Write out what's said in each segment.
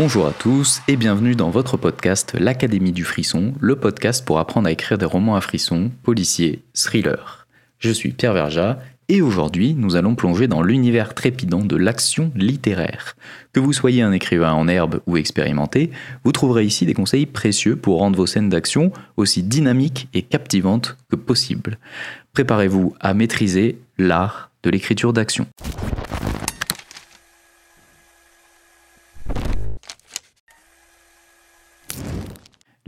Bonjour à tous et bienvenue dans votre podcast L'Académie du Frisson, le podcast pour apprendre à écrire des romans à frisson, policiers, thrillers. Je suis Pierre Verja et aujourd'hui nous allons plonger dans l'univers trépidant de l'action littéraire. Que vous soyez un écrivain en herbe ou expérimenté, vous trouverez ici des conseils précieux pour rendre vos scènes d'action aussi dynamiques et captivantes que possible. Préparez-vous à maîtriser l'art de l'écriture d'action.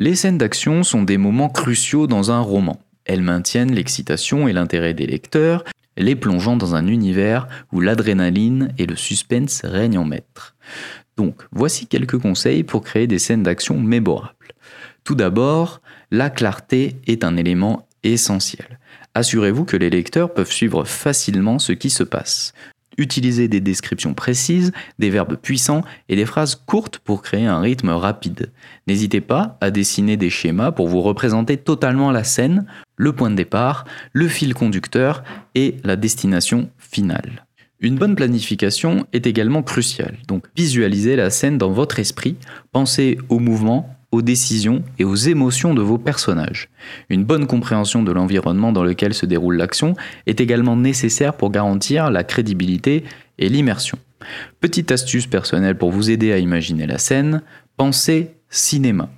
Les scènes d'action sont des moments cruciaux dans un roman. Elles maintiennent l'excitation et l'intérêt des lecteurs, les plongeant dans un univers où l'adrénaline et le suspense règnent en maître. Donc, voici quelques conseils pour créer des scènes d'action mémorables. Tout d'abord, la clarté est un élément essentiel. Assurez-vous que les lecteurs peuvent suivre facilement ce qui se passe. Utilisez des descriptions précises, des verbes puissants et des phrases courtes pour créer un rythme rapide. N'hésitez pas à dessiner des schémas pour vous représenter totalement la scène, le point de départ, le fil conducteur et la destination finale. Une bonne planification est également cruciale, donc visualisez la scène dans votre esprit, pensez au mouvement, aux décisions et aux émotions de vos personnages. Une bonne compréhension de l'environnement dans lequel se déroule l'action est également nécessaire pour garantir la crédibilité et l'immersion. Petite astuce personnelle pour vous aider à imaginer la scène, pensez cinéma.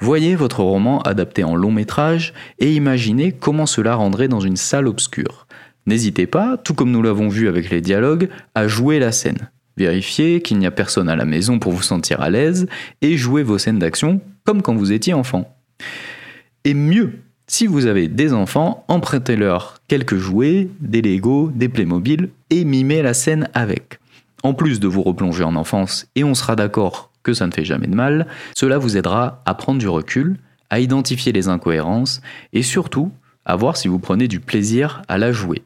Voyez votre roman adapté en long métrage et imaginez comment cela rendrait dans une salle obscure. N'hésitez pas, tout comme nous l'avons vu avec les dialogues, à jouer la scène. Vérifiez qu'il n'y a personne à la maison pour vous sentir à l'aise et jouez vos scènes d'action comme quand vous étiez enfant. Et mieux, si vous avez des enfants, empruntez-leur quelques jouets, des Lego, des Playmobil et mimez la scène avec. En plus de vous replonger en enfance, et on sera d'accord que ça ne fait jamais de mal, cela vous aidera à prendre du recul, à identifier les incohérences et surtout à voir si vous prenez du plaisir à la jouer.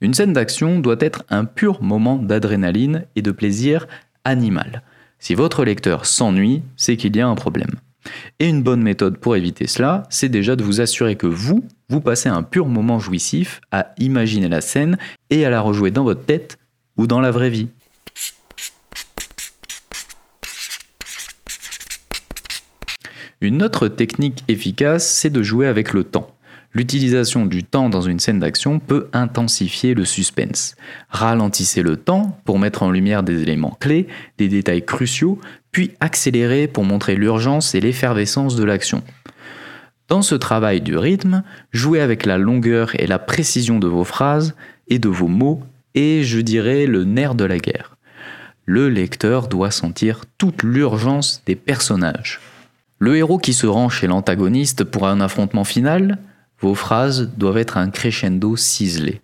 Une scène d'action doit être un pur moment d'adrénaline et de plaisir animal. Si votre lecteur s'ennuie, c'est qu'il y a un problème. Et une bonne méthode pour éviter cela, c'est déjà de vous assurer que vous, vous passez un pur moment jouissif à imaginer la scène et à la rejouer dans votre tête ou dans la vraie vie. Une autre technique efficace, c'est de jouer avec le temps. L'utilisation du temps dans une scène d'action peut intensifier le suspense. Ralentissez le temps pour mettre en lumière des éléments clés, des détails cruciaux, puis accélérez pour montrer l'urgence et l'effervescence de l'action. Dans ce travail du rythme, jouez avec la longueur et la précision de vos phrases et de vos mots et je dirais le nerf de la guerre. Le lecteur doit sentir toute l'urgence des personnages. Le héros qui se rend chez l'antagoniste pour un affrontement final, vos phrases doivent être un crescendo ciselé,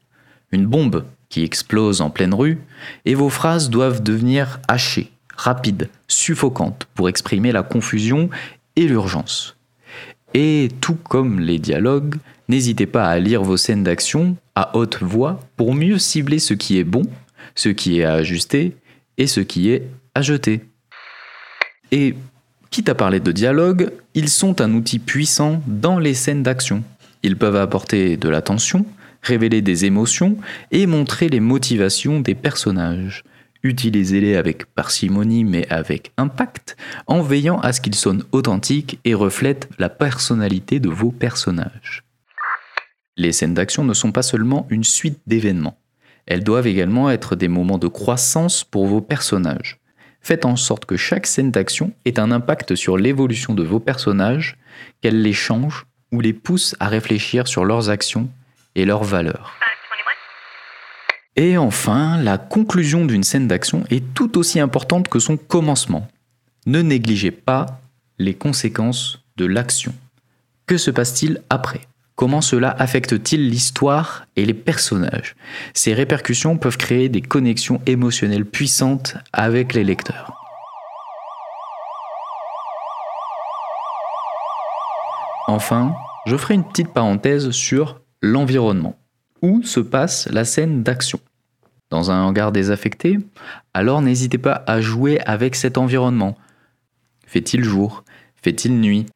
une bombe qui explose en pleine rue, et vos phrases doivent devenir hachées, rapides, suffocantes pour exprimer la confusion et l'urgence. Et tout comme les dialogues, n'hésitez pas à lire vos scènes d'action à haute voix pour mieux cibler ce qui est bon, ce qui est à ajuster et ce qui est à jeter. Et quitte à parler de dialogue, ils sont un outil puissant dans les scènes d'action. Ils peuvent apporter de l'attention, révéler des émotions et montrer les motivations des personnages. Utilisez-les avec parcimonie mais avec impact, en veillant à ce qu'ils sonnent authentiques et reflètent la personnalité de vos personnages. Les scènes d'action ne sont pas seulement une suite d'événements, elles doivent également être des moments de croissance pour vos personnages. Faites en sorte que chaque scène d'action ait un impact sur l'évolution de vos personnages, qu'elle les change ou les pousse à réfléchir sur leurs actions et leurs valeurs. Et enfin, la conclusion d'une scène d'action est tout aussi importante que son commencement. Ne négligez pas les conséquences de l'action. Que se passe-t-il après? Comment cela affecte-t-il l'histoire et les personnages? Ces répercussions peuvent créer des connexions émotionnelles puissantes avec les lecteurs. Enfin, je ferai une petite parenthèse sur l'environnement. Où se passe la scène d'action? Dans un hangar désaffecté? Alors n'hésitez pas à jouer avec cet environnement. Fait-il jour? Fait-il nuit?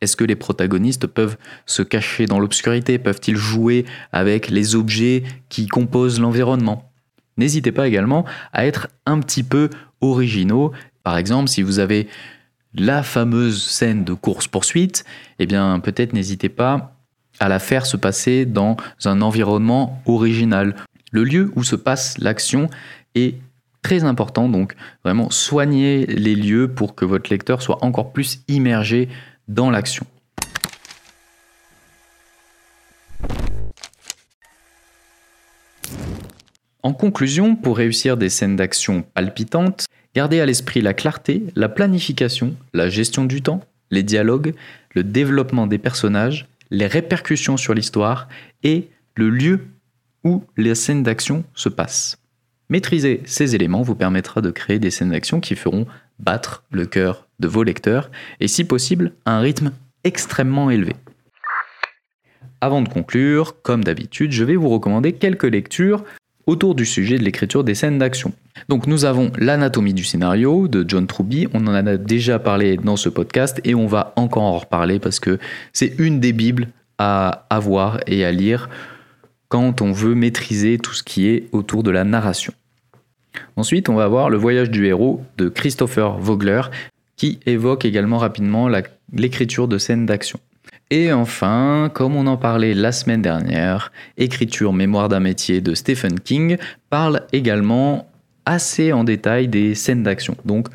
Est-ce que les protagonistes peuvent se cacher dans l'obscurité? Peuvent-ils jouer avec les objets qui composent l'environnement? N'hésitez pas également à être un petit peu originaux. Par exemple, si vous avez la fameuse scène de course-poursuite, eh bien peut-être n'hésitez pas à la faire se passer dans un environnement original. Le lieu où se passe l'action est très important, donc vraiment soignez les lieux pour que votre lecteur soit encore plus immergé dans l'action. En conclusion, pour réussir des scènes d'action palpitantes, gardez à l'esprit la clarté, la planification, la gestion du temps, les dialogues, le développement des personnages, les répercussions sur l'histoire et le lieu où les scènes d'action se passent. Maîtriser ces éléments vous permettra de créer des scènes d'action qui feront battre le cœur de vos lecteurs et si possible un rythme extrêmement élevé. Avant de conclure, comme d'habitude, je vais vous recommander quelques lectures autour du sujet de l'écriture des scènes d'action. Donc nous avons l'anatomie du scénario de John Truby, on en a déjà parlé dans ce podcast et on va encore en reparler parce que c'est une des bibles à avoir et à lire quand on veut maîtriser tout ce qui est autour de la narration. Ensuite, on va voir Le voyage du héros de Christopher Vogler qui évoque également rapidement l'écriture de scènes d'action. Et enfin, comme on en parlait la semaine dernière, Écriture, mémoire d'un métier de Stephen King parle également assez en détail des scènes d'action. Donc,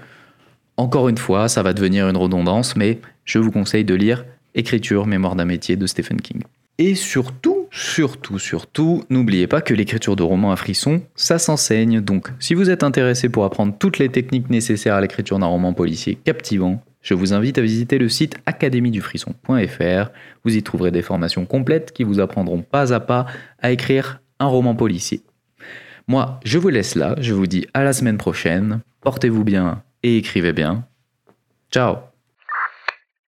encore une fois, ça va devenir une redondance, mais je vous conseille de lire Écriture, mémoire d'un métier de Stephen King. Et surtout, surtout, surtout, n'oubliez pas que l'écriture de romans à frissons, ça s'enseigne. Donc, si vous êtes intéressé pour apprendre toutes les techniques nécessaires à l'écriture d'un roman policier captivant, je vous invite à visiter le site académiedufrisson.fr. Vous y trouverez des formations complètes qui vous apprendront pas à pas à écrire un roman policier. Moi, je vous laisse là, je vous dis à la semaine prochaine, portez-vous bien et écrivez bien. Ciao